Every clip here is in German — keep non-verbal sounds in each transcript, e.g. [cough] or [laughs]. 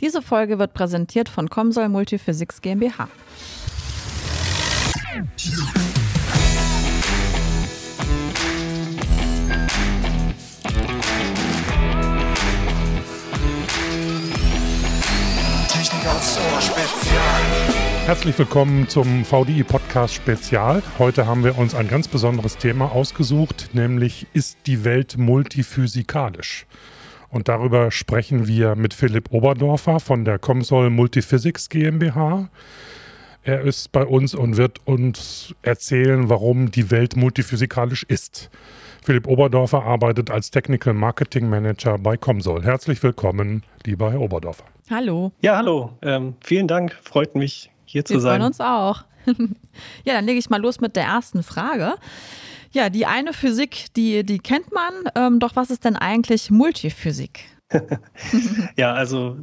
Diese Folge wird präsentiert von Comsol Multiphysics GmbH. Technik aufs Ohr Spezial. Herzlich willkommen zum VDI Podcast Spezial. Heute haben wir uns ein ganz besonderes Thema ausgesucht, nämlich ist die Welt multiphysikalisch? Und darüber sprechen wir mit Philipp Oberdorfer von der Comsol Multiphysics GmbH. Er ist bei uns und wird uns erzählen, warum die Welt multiphysikalisch ist. Philipp Oberdorfer arbeitet als Technical Marketing Manager bei Comsol. Herzlich willkommen, lieber Herr Oberdorfer. Hallo. Ja, hallo. Ähm, vielen Dank. Freut mich, hier zu Wir sein. freuen uns auch. [laughs] ja, dann lege ich mal los mit der ersten Frage. Ja, die eine Physik, die, die kennt man. Ähm, doch was ist denn eigentlich Multiphysik? [laughs] Ja, also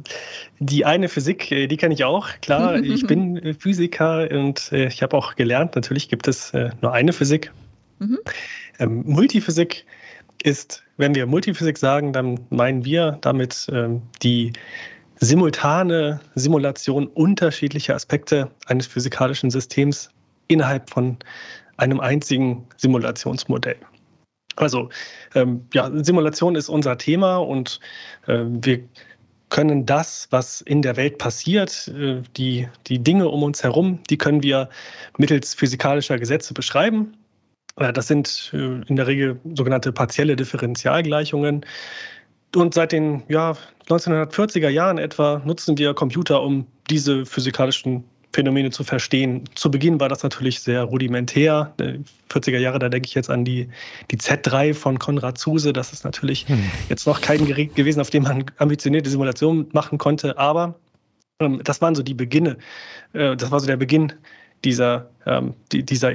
die eine Physik, äh, die kenne ich auch. Klar, [laughs] ich bin äh, Physiker und äh, ich habe auch gelernt, natürlich gibt es nur eine Physik. Mhm. Ähm, Multiphysik ist, wenn wir Multiphysik sagen, dann meinen wir damit ähm, die simultane Simulation unterschiedlicher Aspekte eines physikalischen Systems innerhalb von einem einzigen Simulationsmodell. Also ähm, ja, Simulation ist unser Thema und äh, wir können das, was in der Welt passiert, äh, die, die Dinge um uns herum, die können wir mittels physikalischer Gesetze beschreiben. Äh, das sind äh, in der Regel sogenannte partielle Differentialgleichungen. Und seit den ja, 1940er Jahren etwa nutzen wir Computer, um diese physikalischen Phänomene zu verstehen. Zu Beginn war das natürlich sehr rudimentär. Äh, 40er Jahre, da denke ich jetzt an die, die Z3 von Konrad Zuse. Das ist natürlich Hm. jetzt noch kein Gerät gewesen, auf dem man ambitionierte Simulationen machen konnte. Aber ähm, das waren so die Beginne. Äh, das war so der Beginn dieser, ähm, die, dieser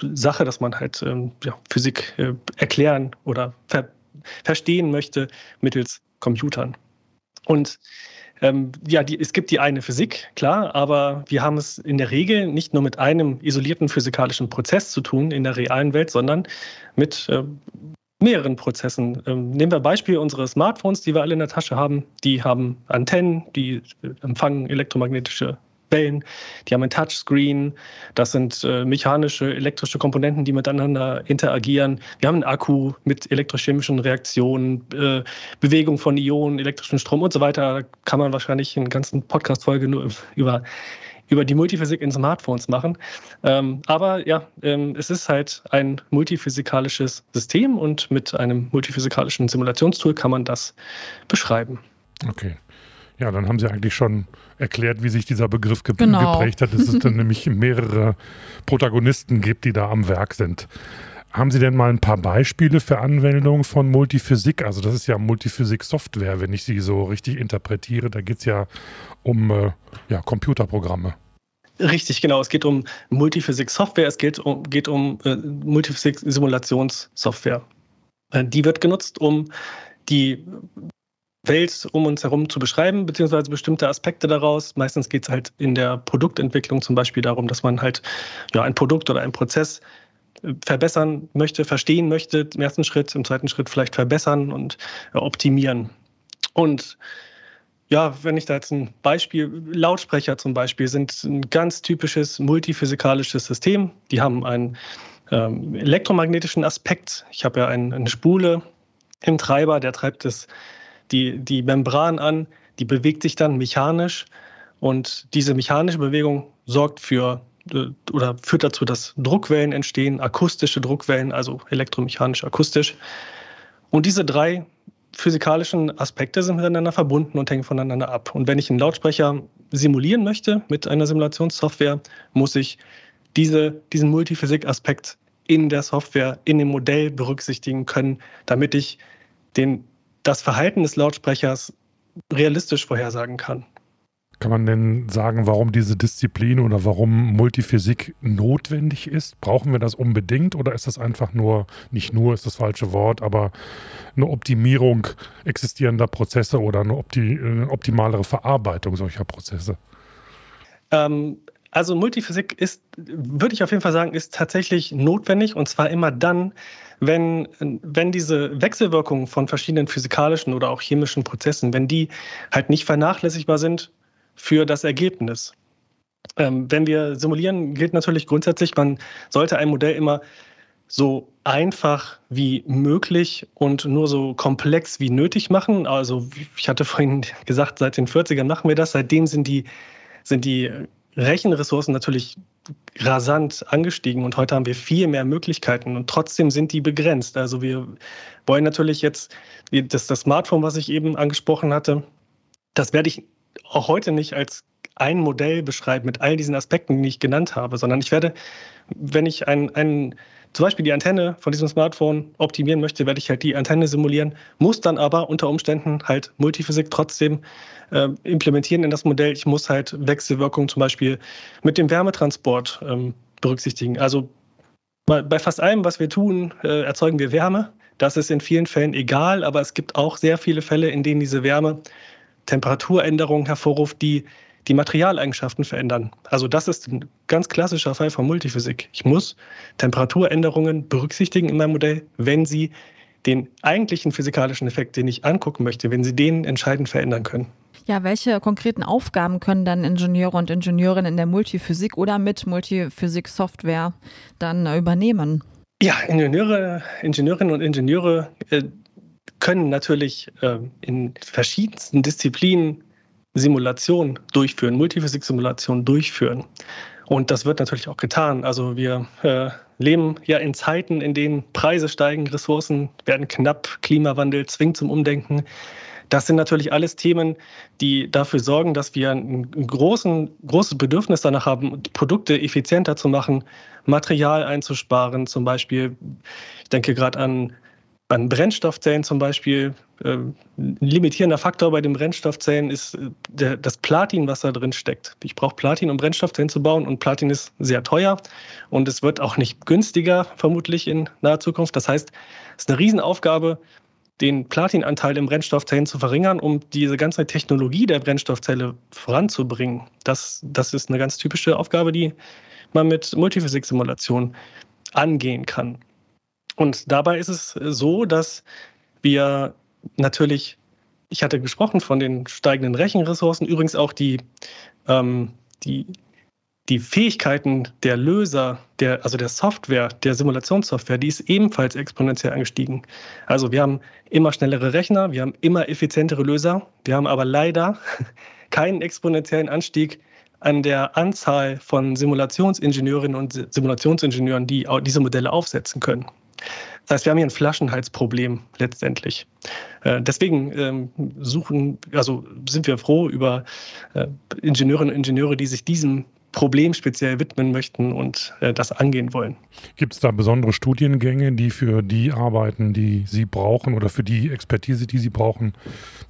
Sache, dass man halt ähm, ja, Physik äh, erklären oder ver verstehen möchte mittels Computern. Und ähm, ja, die, es gibt die eine Physik, klar, aber wir haben es in der Regel nicht nur mit einem isolierten physikalischen Prozess zu tun in der realen Welt, sondern mit äh, mehreren Prozessen. Ähm, nehmen wir Beispiel unsere Smartphones, die wir alle in der Tasche haben. Die haben Antennen, die äh, empfangen elektromagnetische Wellen, die haben ein Touchscreen, das sind äh, mechanische, elektrische Komponenten, die miteinander interagieren. Wir haben einen Akku mit elektrochemischen Reaktionen, äh, Bewegung von Ionen, elektrischen Strom und so weiter. Da kann man wahrscheinlich eine ganze Podcast-Folge nur über, über die Multiphysik in Smartphones machen. Ähm, aber ja, ähm, es ist halt ein multiphysikalisches System und mit einem multiphysikalischen Simulationstool kann man das beschreiben. Okay. Ja, dann haben Sie eigentlich schon erklärt, wie sich dieser Begriff ge Genau. geprägt hat, dass es dann [laughs] nämlich mehrere Protagonisten gibt, die da am Werk sind. Haben Sie denn mal ein paar Beispiele für Anwendungen von Multiphysik? Also das ist ja Multiphysik-Software, wenn ich sie so richtig interpretiere. Da geht es ja um äh, ja, Computerprogramme. Richtig, genau. Es geht um Multiphysik-Software, es geht um, geht um äh, Multiphysik-Simulationssoftware. Äh, die wird genutzt, um die Welt um uns herum zu beschreiben, beziehungsweise bestimmte Aspekte daraus. Meistens geht es halt in der Produktentwicklung zum Beispiel darum, dass man halt ja, ein Produkt oder einen Prozess äh, verbessern möchte, verstehen möchte, im ersten Schritt, im zweiten Schritt vielleicht verbessern und äh, optimieren. Und ja, wenn ich da jetzt ein Beispiel, Lautsprecher zum Beispiel sind ein ganz typisches multiphysikalisches System. Die haben einen ähm, elektromagnetischen Aspekt. Ich habe ja ein, eine Spule im Treiber, der treibt das, die, die Membran an, die bewegt sich dann mechanisch und diese mechanische Bewegung sorgt für äh, oder führt dazu, dass Druckwellen entstehen, akustische Druckwellen, also elektromechanisch, akustisch. Und diese drei physikalischen Aspekte sind miteinander verbunden und hängen voneinander ab. Und wenn ich einen Lautsprecher simulieren möchte mit einer Simulationssoftware, muss ich diese, diesen Multiphysik-Aspekt in der Software, in dem Modell berücksichtigen können, damit ich den, das Verhalten des Lautsprechers realistisch vorhersagen kann. Kann man denn sagen, warum diese Disziplin oder warum Multiphysik notwendig ist? Brauchen wir das unbedingt oder ist das einfach nur, nicht nur ist das falsche Wort, aber eine Optimierung existierender Prozesse oder eine opti äh, optimalere Verarbeitung solcher Prozesse? Ähm, also Multiphysik ist, würde ich auf jeden Fall sagen, ist tatsächlich notwendig und zwar immer dann, wenn, wenn diese Wechselwirkungen von verschiedenen physikalischen oder auch chemischen Prozessen, wenn die halt nicht vernachlässigbar sind für das Ergebnis. Ähm, wenn wir simulieren, gilt natürlich grundsätzlich, man sollte ein Modell immer so einfach wie möglich und nur so komplex wie nötig machen. Also ich hatte vorhin gesagt, seit den 40ern machen wir das. Seitdem sind die, sind die Rechenressourcen natürlich rasant angestiegen und heute haben wir viel mehr Möglichkeiten und trotzdem sind die begrenzt. Also wir wollen natürlich jetzt, das, das Smartphone, was ich eben angesprochen hatte, das werde ich auch heute nicht als ein Modell beschreiben mit all diesen Aspekten, die ich genannt habe, sondern ich werde, wenn ich ein, ein zum Beispiel die Antenne von diesem Smartphone optimieren möchte, werde ich halt die Antenne simulieren, muss dann aber unter Umständen halt Multiphysik trotzdem äh, implementieren in das Modell. Ich muss halt Wechselwirkungen zum Beispiel mit dem Wärmetransport ähm, berücksichtigen. Also bei, fast allem, was wir tun, äh, erzeugen wir Wärme. Das ist in vielen Fällen egal, aber es gibt auch sehr viele Fälle, in denen diese Wärme Temperaturänderungen hervorruft, die die Materialeigenschaften verändern. Also das ist ein ganz klassischer Fall von Multiphysik. Ich muss Temperaturänderungen berücksichtigen in meinem Modell, wenn sie den eigentlichen physikalischen Effekt, den ich angucken möchte, wenn sie den entscheidend verändern können. Ja, welche konkreten Aufgaben können dann Ingenieure und Ingenieurinnen in der Multiphysik oder mit Multiphysik-Software dann übernehmen? Ja, Ingenieure, Ingenieurinnen und Ingenieure äh, können natürlich äh, in verschiedensten Disziplinen Simulation durchführen, Multiphysik-Simulation durchführen. Und das wird natürlich auch getan. Also wir äh, leben ja in Zeiten, in denen Preise steigen, Ressourcen werden knapp, Klimawandel zwingt zum Umdenken. Das sind natürlich alles Themen, die dafür sorgen, dass wir ein großen, großes Bedürfnis danach haben, Produkte effizienter zu machen, Material einzusparen. Zum Beispiel, ich denke gerade an an Brennstoffzellen zum Beispiel, ein limitierender Faktor bei den Brennstoffzellen ist äh, der, das Platin, was da drin steckt. Ich brauche Platin, um Brennstoffzellen zu bauen und Platin ist sehr teuer und es wird auch nicht günstiger, vermutlich in naher Zukunft. Das heißt, es ist eine Riesenaufgabe, den Platinanteil im Brennstoffzellen zu verringern, um diese ganze Technologie der Brennstoffzelle voranzubringen. Das, das ist eine ganz typische Aufgabe, die man mit Multiphysik-Simulation angehen kann. Und dabei ist es so, dass wir natürlich, ich hatte gesprochen von den steigenden Rechenressourcen, übrigens auch die, ähm, die, die Fähigkeiten der Löser, der, also der Software, der Simulationssoftware, die ist ebenfalls exponentiell angestiegen. Also wir haben immer schnellere Rechner, wir haben immer effizientere Löser, wir haben aber leider [laughs] keinen exponentiellen Anstieg an der Anzahl von Simulationsingenieurinnen und Simulationsingenieuren, die diese Modelle aufsetzen können. Das heißt, wir haben hier ein Flaschenhalsproblem letztendlich. Äh, deswegen ähm, suchen, also sind wir froh über äh, Ingenieurinnen und Ingenieure, die sich diesem Problem speziell widmen möchten und äh, das angehen wollen. Gibt es da besondere Studiengänge, die für die Arbeiten, die Sie brauchen oder für die Expertise, die Sie brauchen,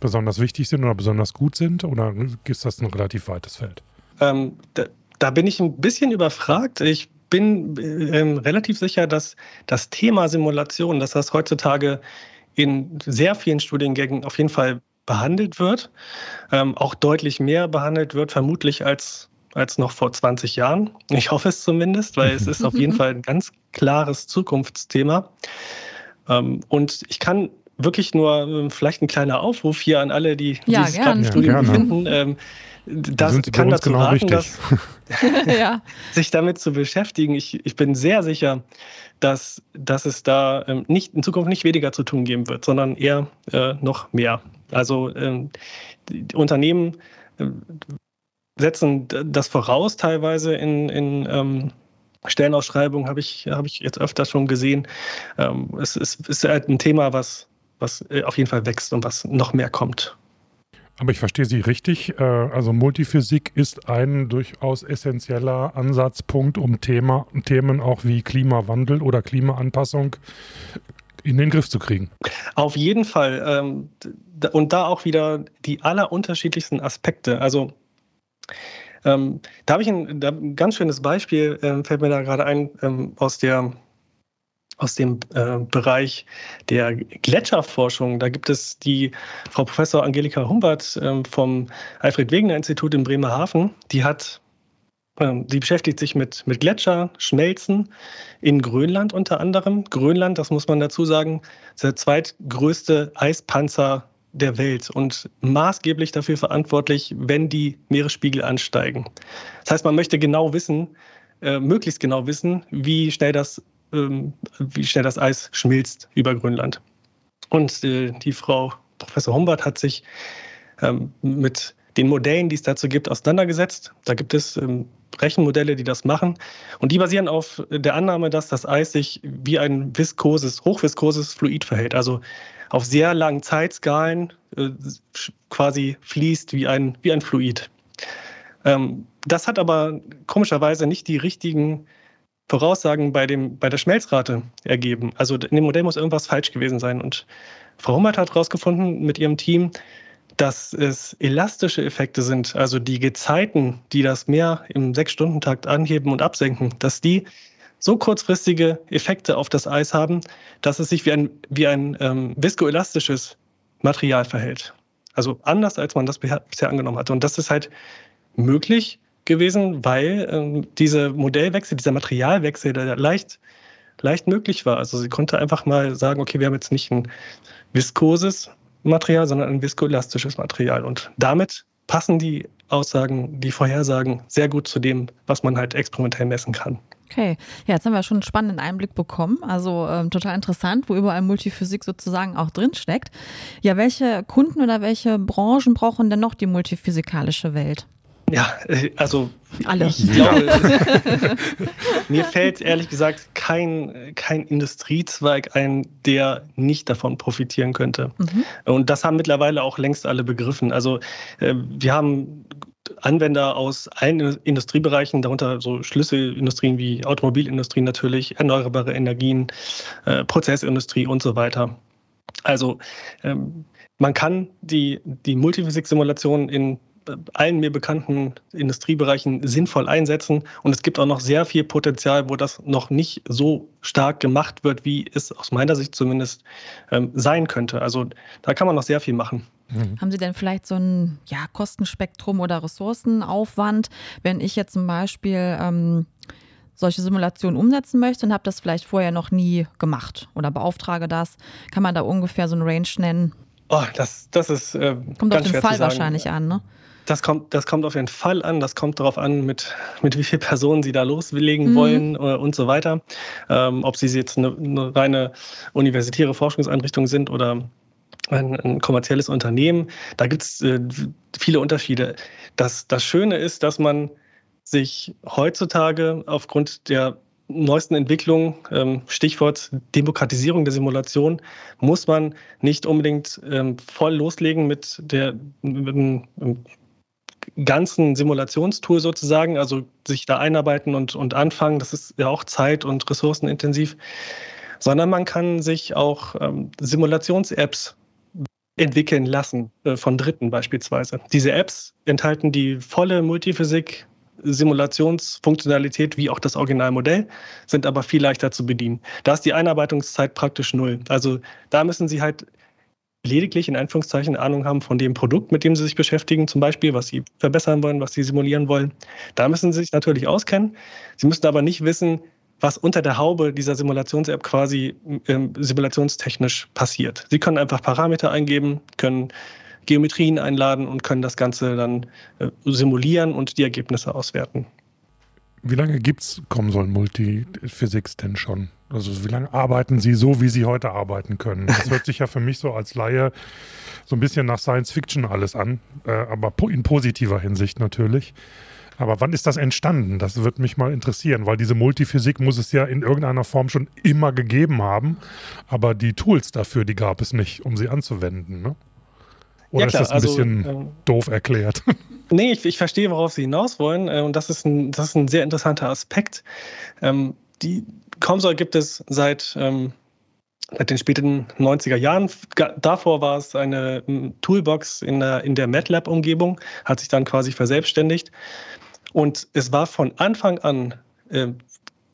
besonders wichtig sind oder besonders gut sind? Oder ist das ein relativ weites Feld? Ähm, da, da, bin ich ein bisschen überfragt. Ich bin äh, relativ sicher, dass das Thema Simulation, dass das heutzutage in sehr vielen Studiengängen auf jeden Fall behandelt wird, ähm, auch deutlich mehr behandelt wird, vermutlich als, als noch vor 20 Jahren. Ich hoffe es zumindest, weil es ist auf jeden [laughs] Fall ein ganz klares Zukunftsthema. Ähm, und ich kann wirklich nur ähm, vielleicht ein kleiner Aufruf hier an alle, die, ja, es gerade im Studium ja, befinden. Ähm, das kann dazu genau raten, dass, [laughs] ja. [laughs] sich damit zu beschäftigen. Ich, ich bin sehr sicher, dass, dass es da ähm, nicht, in Zukunft nicht weniger zu tun geben wird, sondern eher äh, noch mehr. Also ähm, die Unternehmen äh, setzen das voraus teilweise in, in ähm, Stellenausschreibungen, habe ich, hab ich jetzt öfter schon gesehen. Ähm, es, es ist halt ein Thema, was, was äh, auf jeden Fall wächst und was noch mehr kommt. Aber ich verstehe Sie richtig. Äh, also Multiphysik ist ein durchaus essentieller Ansatzpunkt, um Thema, Themen auch wie Klimawandel oder Klimaanpassung in den Griff zu kriegen. Auf jeden Fall. Ähm, und da auch wieder die allerunterschiedlichsten Aspekte. Also ähm, da habe ich ein, ganz schönes Beispiel, ähm, fällt mir da gerade ein, aus der aus dem äh, Bereich der Gletscherforschung. Da gibt es die Frau Professor Angelika Humbert äh, vom Alfred Wegener Institut in Bremerhaven. Die hat Ähm, sie beschäftigt sich mit, mit Gletscherschmelzen in Grönland unter anderem. Grönland, das muss man dazu sagen, ist der zweitgrößte Eispanzer der Welt und maßgeblich dafür verantwortlich, wenn die Meeresspiegel ansteigen. Das heißt, man möchte genau wissen, äh, möglichst genau wissen, wie schnell das, ähm, wie schnell das Eis schmilzt über Grönland. Und äh, die Frau Professor Humbert hat sich ähm, mit den Modellen, die es dazu gibt, auseinandergesetzt. Da gibt es ähm, Rechenmodelle, die das machen. Und die basieren auf der Annahme, dass das Eis sich wie ein viskoses, hochviskoses Fluid verhält. Also auf sehr langen Zeitskalen äh, quasi fließt wie ein, wie ein Fluid. Ähm, das hat aber komischerweise nicht die richtigen Voraussagen bei, dem, bei der Schmelzrate ergeben. Also in dem Modell muss irgendwas falsch gewesen sein. Und Frau Hummert hat herausgefunden mit ihrem Team, dass es elastische Effekte sind, also die Gezeiten, die das Meer im Sechs-Stunden-Takt anheben und absenken, dass die so kurzfristige Effekte auf das Eis haben, dass es sich wie ein, wie ein ähm, viskoelastisches Material verhält. Also anders, als man das bisher angenommen hatte. Und das ist halt möglich gewesen, weil ähm, dieser Modellwechsel, dieser Materialwechsel, der leicht, leicht möglich war. Also sie konnte einfach mal sagen, okay, wir haben jetzt nicht ein viskoses Material, sondern ein viskoelastisches Material. Und damit passen die Aussagen, die Vorhersagen sehr gut zu dem, was man halt experimentell messen kann. Okay, ja, jetzt haben wir schon einen spannenden Einblick bekommen. Also ähm, total interessant, wo überall Multiphysik sozusagen auch drin steckt. Ja, welche Kunden oder welche Branchen brauchen denn noch die multiphysikalische Welt? Ja, äh, also alle. Ich glaube, [laughs] mir fällt ehrlich gesagt kein, kein Industriezweig ein, der nicht davon profitieren könnte. Mhm. Und das haben mittlerweile auch längst alle begriffen. Also äh, wir haben Anwender aus allen Industriebereichen, darunter so Schlüsselindustrien wie Automobilindustrie natürlich, erneuerbare Energien, äh, Prozessindustrie und so weiter. Also ähm, man kann die, die Multiphysik-Simulation in allen mir bekannten Industriebereichen sinnvoll einsetzen. Und es gibt auch noch sehr viel Potenzial, wo das noch nicht so stark gemacht wird, wie es aus meiner Sicht zumindest ähm, sein könnte. Also da kann man noch sehr viel machen. Mhm. Haben Sie denn vielleicht so ein ja, Kostenspektrum oder Ressourcenaufwand, wenn ich jetzt zum Beispiel ähm, solche Simulationen umsetzen möchte und habe das vielleicht vorher noch nie gemacht oder beauftrage das? Kann man da ungefähr so ein Range nennen? Oh, das, das ist. Äh, Kommt auf den Fall wahrscheinlich an, ne? Das kommt, das kommt auf jeden Fall an. Das kommt darauf an, mit, mit wie vielen Personen Sie da loslegen mhm. wollen äh, und so weiter. Ähm, ob Sie jetzt eine, eine, reine universitäre Forschungseinrichtung sind oder ein, ein kommerzielles Unternehmen. Da gibt es äh, viele Unterschiede. Das, das Schöne ist, dass man sich heutzutage aufgrund der neuesten Entwicklungen, ähm, Stichwort Demokratisierung der Simulation, muss man nicht unbedingt ähm, voll loslegen mit der mit ganzen Simulationstool sozusagen, also sich da einarbeiten und, und anfangen. Das ist ja auch zeit- und ressourcenintensiv. Sondern man kann sich auch ähm, Simulations-Apps entwickeln lassen, äh, von Dritten beispielsweise. Diese Apps enthalten die volle Multiphysik, Simulationsfunktionalität wie auch das Originalmodell, sind aber viel leichter zu bedienen. Da ist die Einarbeitungszeit praktisch null. Also da müssen Sie halt lediglich in Anführungszeichen Ahnung haben von dem Produkt, mit dem sie sich beschäftigen, zum Beispiel, was sie verbessern wollen, was sie simulieren wollen. Da müssen sie sich natürlich auskennen. Sie müssen aber nicht wissen, was unter der Haube dieser Simulations-App quasi ähm, simulationstechnisch passiert. Sie können einfach Parameter eingeben, können Geometrien einladen und können das Ganze dann äh, simulieren und die Ergebnisse auswerten. Wie lange gibt es ComSol Multiphysics denn schon? Also wie lange arbeiten Sie so, wie Sie heute arbeiten können? Das hört sich ja für mich so als Laie so ein bisschen nach Science Fiction alles an, äh, aber in positiver Hinsicht natürlich. Aber wann ist das entstanden? Das würde mich mal interessieren, weil diese Multiphysik muss es ja in irgendeiner Form schon immer gegeben haben, aber die Tools dafür, die gab es nicht, um sie anzuwenden. Ne? Oder ja, ist das ein also, bisschen ähm, doof erklärt? [laughs] Nee, ich, ich, verstehe, worauf Sie hinaus wollen. Äh, und das ist ein, das ist ein sehr interessanter Aspekt. Ähm, die ComSol gibt es seit, ähm, seit den späten 90er Jahren. Davor war es eine Toolbox in der, in der MATLAB-Umgebung, hat sich dann quasi verselbstständigt. Und es war von Anfang an äh,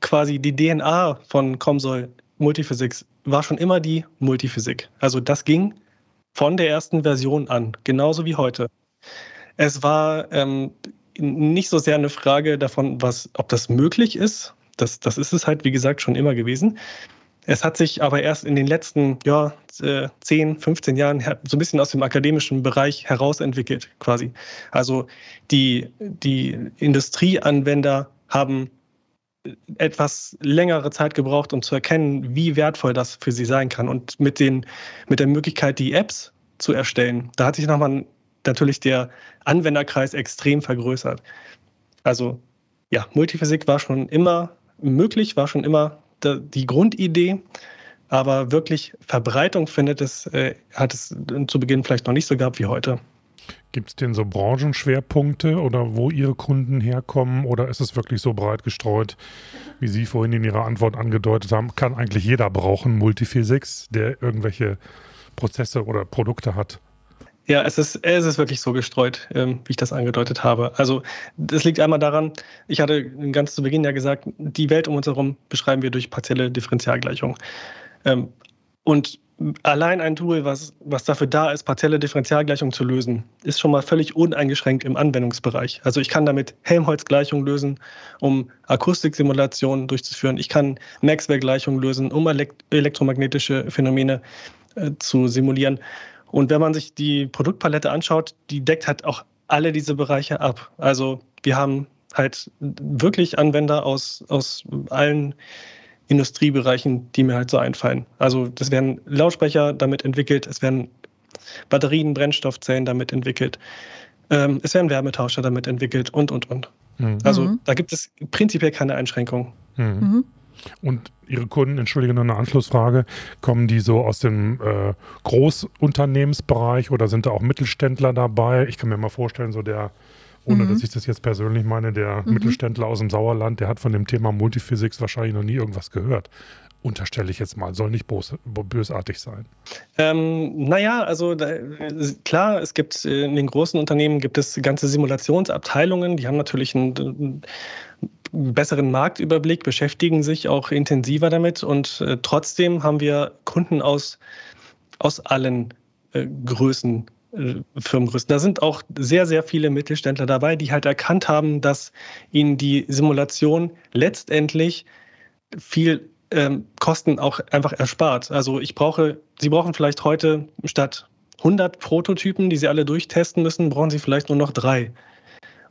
quasi die DNA von ComSol Multiphysics war schon immer die Multiphysik. Also das ging von der ersten Version an, genauso wie heute. Es war ähm, nicht so sehr eine Frage davon, was, ob das möglich ist. Das, das ist es halt, wie gesagt, schon immer gewesen. Es hat sich aber erst in den letzten ja, 10, 15 Jahren so ein bisschen aus dem akademischen Bereich herausentwickelt, quasi. Also die, die Industrieanwender haben etwas längere Zeit gebraucht, um zu erkennen, wie wertvoll das für sie sein kann. Und mit, den, mit der Möglichkeit, die Apps zu erstellen, da hat sich nochmal natürlich der Anwenderkreis extrem vergrößert. Also ja, Multiphysik war schon immer möglich, war schon immer die Grundidee, aber wirklich Verbreitung findet es, äh, hat es zu Beginn vielleicht noch nicht so gehabt wie heute. Gibt es denn so Branchenschwerpunkte oder wo Ihre Kunden herkommen oder ist es wirklich so breit gestreut, wie Sie vorhin in Ihrer Antwort angedeutet haben? Kann eigentlich jeder brauchen Multiphysics, der irgendwelche Prozesse oder Produkte hat? Ja, es ist, es ist wirklich so gestreut, ähm, wie ich das angedeutet habe. Also das liegt einmal daran, ich hatte ganz zu Beginn ja gesagt, die Welt um uns herum beschreiben wir durch partielle Differentialgleichungen. Ähm, und allein ein Tool, was, was dafür da ist, partielle Differentialgleichungen zu lösen, ist schon mal völlig uneingeschränkt im Anwendungsbereich. Also ich kann damit Helmholtz-Gleichungen lösen, um Akustiksimulationen durchzuführen. Ich kann Maxwell-Gleichungen lösen, um elektromagnetische Phänomene äh, zu simulieren. Und wenn man sich die Produktpalette anschaut, die deckt halt auch alle diese Bereiche ab. Also wir haben halt wirklich Anwender aus, aus allen Industriebereichen, die mir halt so einfallen. Also das werden Lautsprecher damit entwickelt, es werden Batterien, Brennstoffzellen damit entwickelt, ähm, es werden Wärmetauscher damit entwickelt und, und, und. Mhm. Also da gibt es prinzipiell keine Einschränkungen. Mhm. Mhm. Und Ihre Kunden, entschuldige, noch eine Anschlussfrage, kommen die so aus dem äh, Großunternehmensbereich oder sind da auch Mittelständler dabei? Ich kann mir mal vorstellen, so der, ohne mhm. dass ich das jetzt persönlich meine, der mhm. Mittelständler aus dem Sauerland, der hat von dem Thema Multiphysics wahrscheinlich noch nie irgendwas gehört unterstelle ich jetzt mal, soll nicht bös, bösartig sein. Ähm, naja, also da, klar, es gibt äh, in den großen Unternehmen gibt es ganze Simulationsabteilungen, die haben natürlich einen, einen besseren Marktüberblick, beschäftigen sich auch intensiver damit und äh, trotzdem haben wir Kunden aus, aus allen äh, Größen Firmengrößen. Da sind auch sehr, sehr viele Mittelständler dabei, die halt erkannt haben, dass ihnen die Simulation letztendlich viel ähm, Kosten auch einfach erspart. Also ich brauche, Sie brauchen vielleicht heute statt 100 Prototypen, die Sie alle durchtesten müssen, brauchen Sie vielleicht nur noch drei.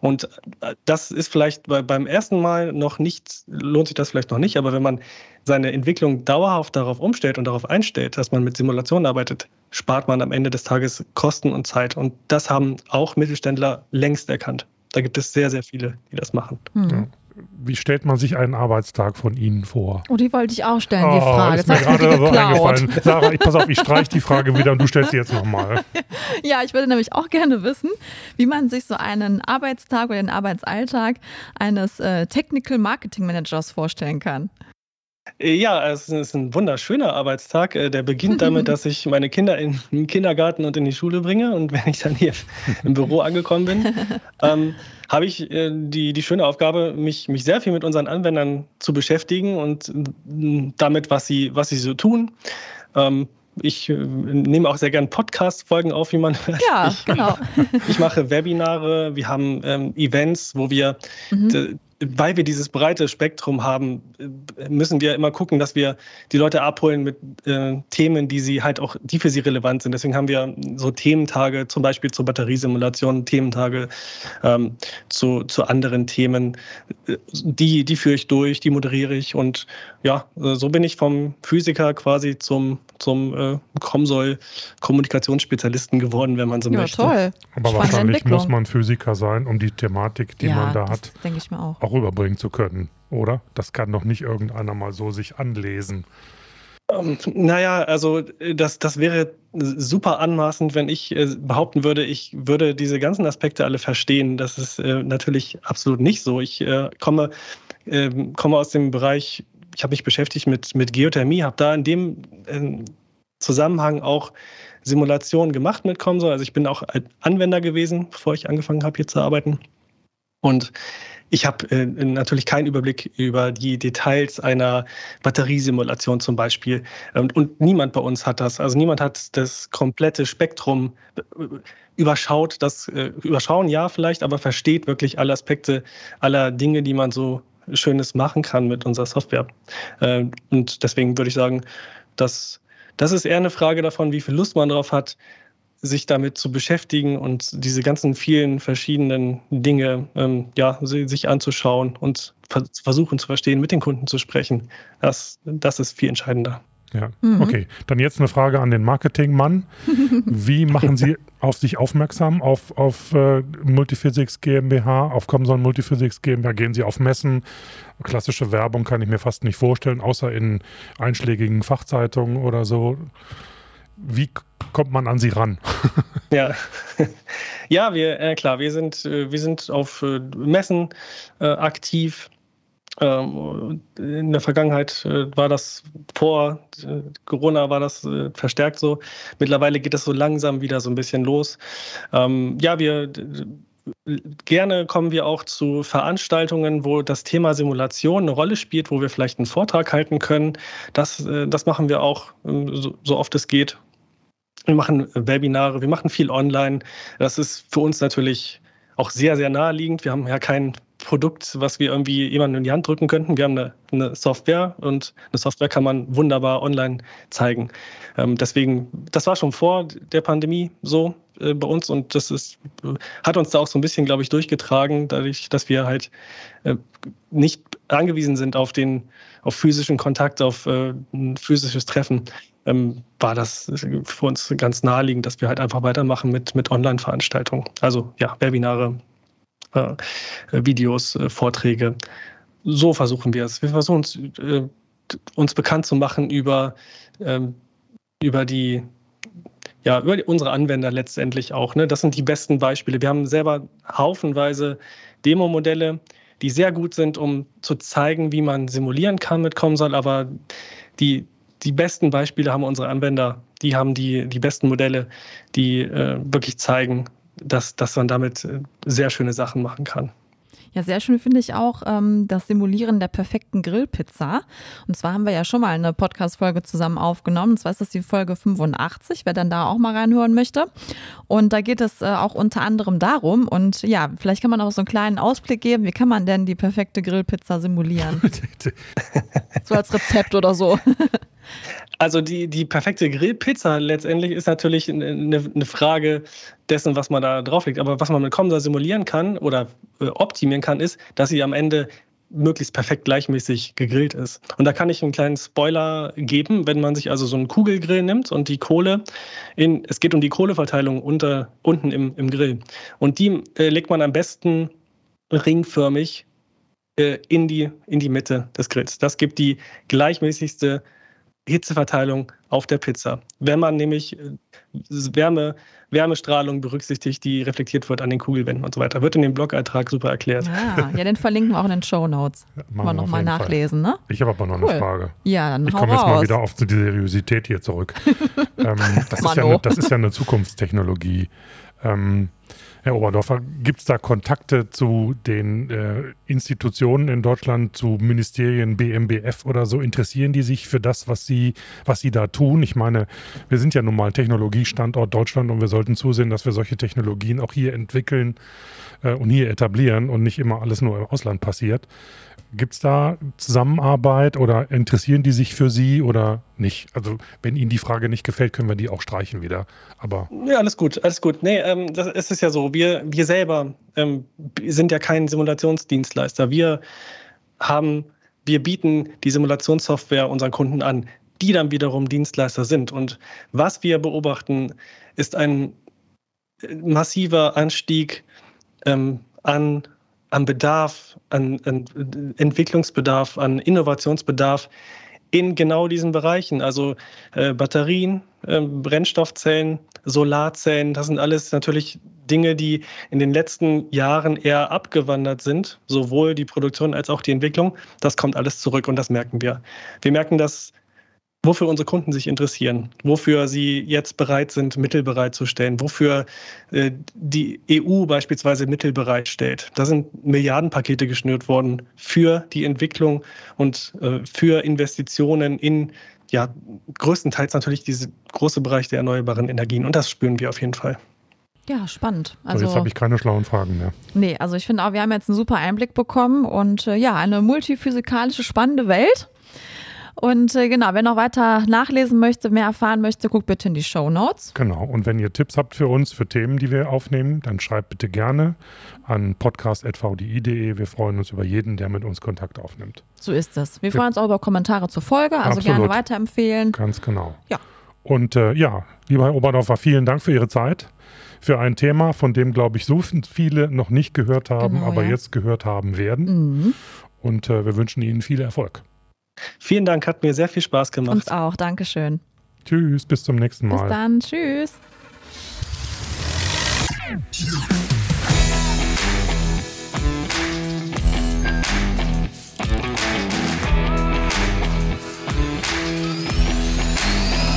Und äh, das ist vielleicht beim ersten Mal noch nicht, lohnt sich das vielleicht noch nicht, aber wenn man seine Entwicklung dauerhaft darauf umstellt und darauf einstellt, dass man mit Simulationen arbeitet, spart man am Ende des Tages Kosten und Zeit. Und das haben auch Mittelständler längst erkannt. Da gibt es sehr, sehr viele, die das machen. Mhm wie stellt man sich einen Arbeitstag von Ihnen vor? Oh, die wollte ich auch stellen, die oh, Frage. Ist mir gerade so eingefallen. Sarah, ich, pass auf, ich streiche die Frage wieder und du stellst sie jetzt nochmal. [laughs] Ja, ich würde nämlich auch gerne wissen, wie man sich so einen Arbeitstag oder den Arbeitsalltag eines äh, Technical Marketing Managers vorstellen kann. Äh, ja, es ist ein wunderschöner Arbeitstag. Äh, der beginnt damit, [laughs] dass ich meine Kinder in den Kindergarten und in die Schule bringe. Und wenn ich dann hier [laughs] im Büro angekommen bin, ähm, habe ich äh, die, die schöne Aufgabe, mich, mich sehr viel mit unseren Anwendern zu beschäftigen und äh, damit, was sie, was sie so tun. Ähm, ich äh, nehme auch sehr gerne Podcast-Folgen auf, wie man hört. Ja, ich, genau. [laughs] ich mache Webinare, wir haben ähm, Events, wo wir mhm weil wir dieses breite Spektrum haben, müssen wir immer gucken, dass wir die Leute abholen mit äh, Themen, die sie halt auch, die für sie relevant sind. Deswegen haben wir so Thementage, zum Beispiel zur Batteriesimulation, Thementage ähm, zu, zu anderen Themen. Die, die führe ich durch, die moderiere ich und ja, so bin ich vom Physiker quasi zum, zum äh, Comsol-Kommunikationsspezialisten geworden, wenn man so ja, möchte. Toll. Aber Spannende wahrscheinlich muss man Physiker sein, um die Thematik, die ja, man da das hat, denke ich mir auch. auch rüberbringen zu können, oder? Das kann doch nicht irgendeiner mal so sich anlesen. Ähm, naja, also äh, das, das wäre super anmaßend, wenn ich äh, behaupten würde, ich würde diese ganzen Aspekte alle verstehen. Das ist äh, natürlich absolut nicht so. Ich äh, komme, ähm, komme aus dem Bereich, ich habe mich beschäftigt mit, mit Geothermie, habe da in dem ähm, Zusammenhang auch Simulationen gemacht mit Comso. Also ich bin auch Anwender gewesen, bevor ich angefangen habe, hier zu arbeiten. Und ich habe äh, natürlich keinen Überblick über die Details einer Batteriesimulation zum Beispiel. Und, und, niemand bei uns hat das. Also niemand hat das komplette Spektrum äh, überschaut. Das äh, überschauen ja vielleicht, aber versteht wirklich alle Aspekte aller Dinge, die man so Schönes machen kann mit unserer Software. Äh, und deswegen würde ich sagen, dass das ist eher eine Frage davon, wie viel Lust man drauf hat, sich damit zu beschäftigen und diese ganzen vielen verschiedenen Dinge ähm, ja, sich anzuschauen und versuchen zu verstehen, mit den Kunden zu sprechen. Das, das ist viel entscheidender. Ja, mhm. okay. Dann jetzt eine Frage an den Marketingmann. [laughs] Wie machen Sie auf sich aufmerksam, auf, auf äh, Multiphysics GmbH, auf Comson Multiphysics GmbH? Gehen Sie auf Messen? Klassische Werbung kann ich mir fast nicht vorstellen, außer in einschlägigen Fachzeitungen oder so. Wie kommt man an sie ran? [laughs] ja, [laughs] ja, wir äh, klar, wir sind äh, wir sind auf äh, Messen äh, aktiv. Ähm, in der Vergangenheit äh, war das vor äh, Corona war das verstärkt so. Mittlerweile geht das so langsam wieder so ein bisschen los. Ähm, ja, wir Gerne kommen wir auch zu Veranstaltungen, wo das Thema Simulation eine Rolle spielt, wo wir vielleicht einen Vortrag halten können. Das, das machen wir auch ähm, so oft es geht. Wir machen Webinare, wir machen viel online. Das ist für uns natürlich auch sehr, sehr naheliegend. Wir haben ja kein Produkt, was wir irgendwie jemandem in die Hand drücken könnten. Wir haben eine, eine Software und eine Software kann man wunderbar online zeigen. Ähm, deswegen, das war schon vor der Pandemie so äh, bei uns und das ist, hat uns da auch so ein bisschen, glaube ich, durchgetragen, dadurch, dass wir halt äh, nicht angewiesen sind auf den, auf physischen Kontakt, auf äh, ein physisches Treffen ähm, war das für uns ganz naheliegend, dass wir halt einfach weitermachen mit, mit Online-Veranstaltungen. Also ja, Webinare, äh, Videos, äh, Vorträge. So versuchen wir es. Wir versuchen uns, äh, uns bekannt zu machen über, ähm, über die ja, über die, unsere Anwender letztendlich auch. Ne? Das sind die besten Beispiele. Wir haben selber haufenweise Demo-Modelle, die sehr gut sind, um zu zeigen, wie man simulieren kann mit Comsol, aber die, die besten Beispiele haben unsere Anwender. Die haben die, die besten Modelle, die äh, wirklich zeigen, dass, dass man damit äh, sehr schöne Sachen machen kann. Ja, sehr schön finde ich auch ähm, das Simulieren der perfekten Grillpizza. Und zwar haben wir ja schon mal eine Podcast-Folge zusammen aufgenommen. Und zwar ist das die Folge 85, wer dann da auch mal reinhören möchte. Und da geht es äh, auch unter anderem darum. Und ja, vielleicht kann man auch so einen kleinen Ausblick geben. Wie kann man denn die perfekte Grillpizza simulieren? [laughs] so als Rezept oder so. Also die, die perfekte Grillpizza letztendlich ist natürlich eine, eine Frage dessen, was man da drauflegt. Aber was man mit Comsa simulieren kann oder äh, optimieren kann, ist, dass sie am Ende möglichst perfekt gleichmäßig gegrillt ist. Und da kann ich einen kleinen Spoiler geben, wenn man sich also so einen Kugelgrill nimmt und die Kohle in, es geht um die Kohleverteilung unter, unten im, im Grill. Und die äh, legt man am besten ringförmig äh, in, die, in die Mitte des Grills. Das gibt die gleichmäßigste Hitzeverteilung auf der Pizza. Wenn man nämlich äh, Wärme, Wärmestrahlung berücksichtigt, die reflektiert wird an den Kugelwänden und so weiter. Wird in dem Blog-Eintrag super erklärt. Ah, ja, den verlinken wir auch in den Show Notes. Ja, Kann man nochmal nachlesen, ne? Ich habe aber noch cool. eine Frage. Ja, dann Ich komme jetzt mal wieder auf die Seriosität hier zurück. [laughs] ähm, das, ist ja eine, das ist ja eine Zukunftstechnologie. Ähm, Herr Oberdorfer, gibt es da Kontakte zu den äh, Institutionen in Deutschland, zu Ministerien, BMBF oder so? Interessieren die sich für das, was sie, was sie da tun? Ich meine, wir sind ja nun mal Technologiestandort Deutschland und wir sollten zusehen, dass wir solche Technologien auch hier entwickeln äh, und hier etablieren und nicht immer alles nur im Ausland passiert. Gibt es da Zusammenarbeit oder interessieren die sich für Sie oder nicht? Also wenn Ihnen die Frage nicht gefällt, können wir die auch streichen wieder. Aber ja, alles gut, alles gut. Nee, ähm, das ist es ja so. Wir, wir selber ähm, sind ja kein Simulationsdienstleister. Wir haben, wir bieten die Simulationssoftware unseren Kunden an, die dann wiederum Dienstleister sind. Und was wir beobachten, ist ein äh, massiver Anstieg ähm, an an Bedarf, an, an Entwicklungsbedarf, an Innovationsbedarf in genau diesen Bereichen. Also äh, Batterien, äh, Brennstoffzellen, Solarzellen, das sind alles natürlich Dinge, die in den letzten Jahren eher abgewandert sind, sowohl die Produktion als auch die Entwicklung. Das kommt alles zurück und das merken wir. Wir merken das wofür unsere Kunden sich interessieren, wofür sie jetzt bereit sind, Mittel bereitzustellen, wofür äh, die EU beispielsweise Mittel bereitstellt. Da sind Milliardenpakete geschnürt worden für die Entwicklung und äh, für Investitionen in ja, größtenteils natürlich diese große Bereich der erneuerbaren Energien. Und das spüren wir auf jeden Fall. Ja, spannend. Also, so, jetzt habe ich keine schlauen Fragen mehr. Nee, also ich finde auch, wir haben jetzt einen super Einblick bekommen und äh, ja, eine multiphysikalische, spannende Welt. Und äh, genau, wer noch weiter nachlesen möchte, mehr erfahren möchte, guckt bitte in die Show Notes. Genau. Und wenn ihr Tipps habt für uns, für Themen, die wir aufnehmen, dann schreibt bitte gerne an podcast.vdi.de. Wir freuen uns über jeden, der mit uns Kontakt aufnimmt. So ist es. Wir freuen uns auch über Kommentare zur Folge, also Absolut. gerne weiterempfehlen. Ganz genau. Ja. Und äh, ja, lieber Herr Oberdorfer, vielen Dank für Ihre Zeit. Für ein Thema, von dem, glaube ich, so viele noch nicht gehört haben, genau, aber ja. jetzt gehört haben werden. Mhm. Und äh, wir wünschen Ihnen viel Erfolg. Vielen Dank, hat mir sehr viel Spaß gemacht. Uns auch, Dankeschön. Tschüss, bis zum nächsten Mal. Bis dann, tschüss.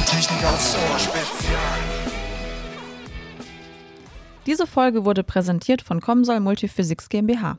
Technik aufs Ohr Spezial. Diese Folge wurde präsentiert von Comsol Multiphysics GmbH.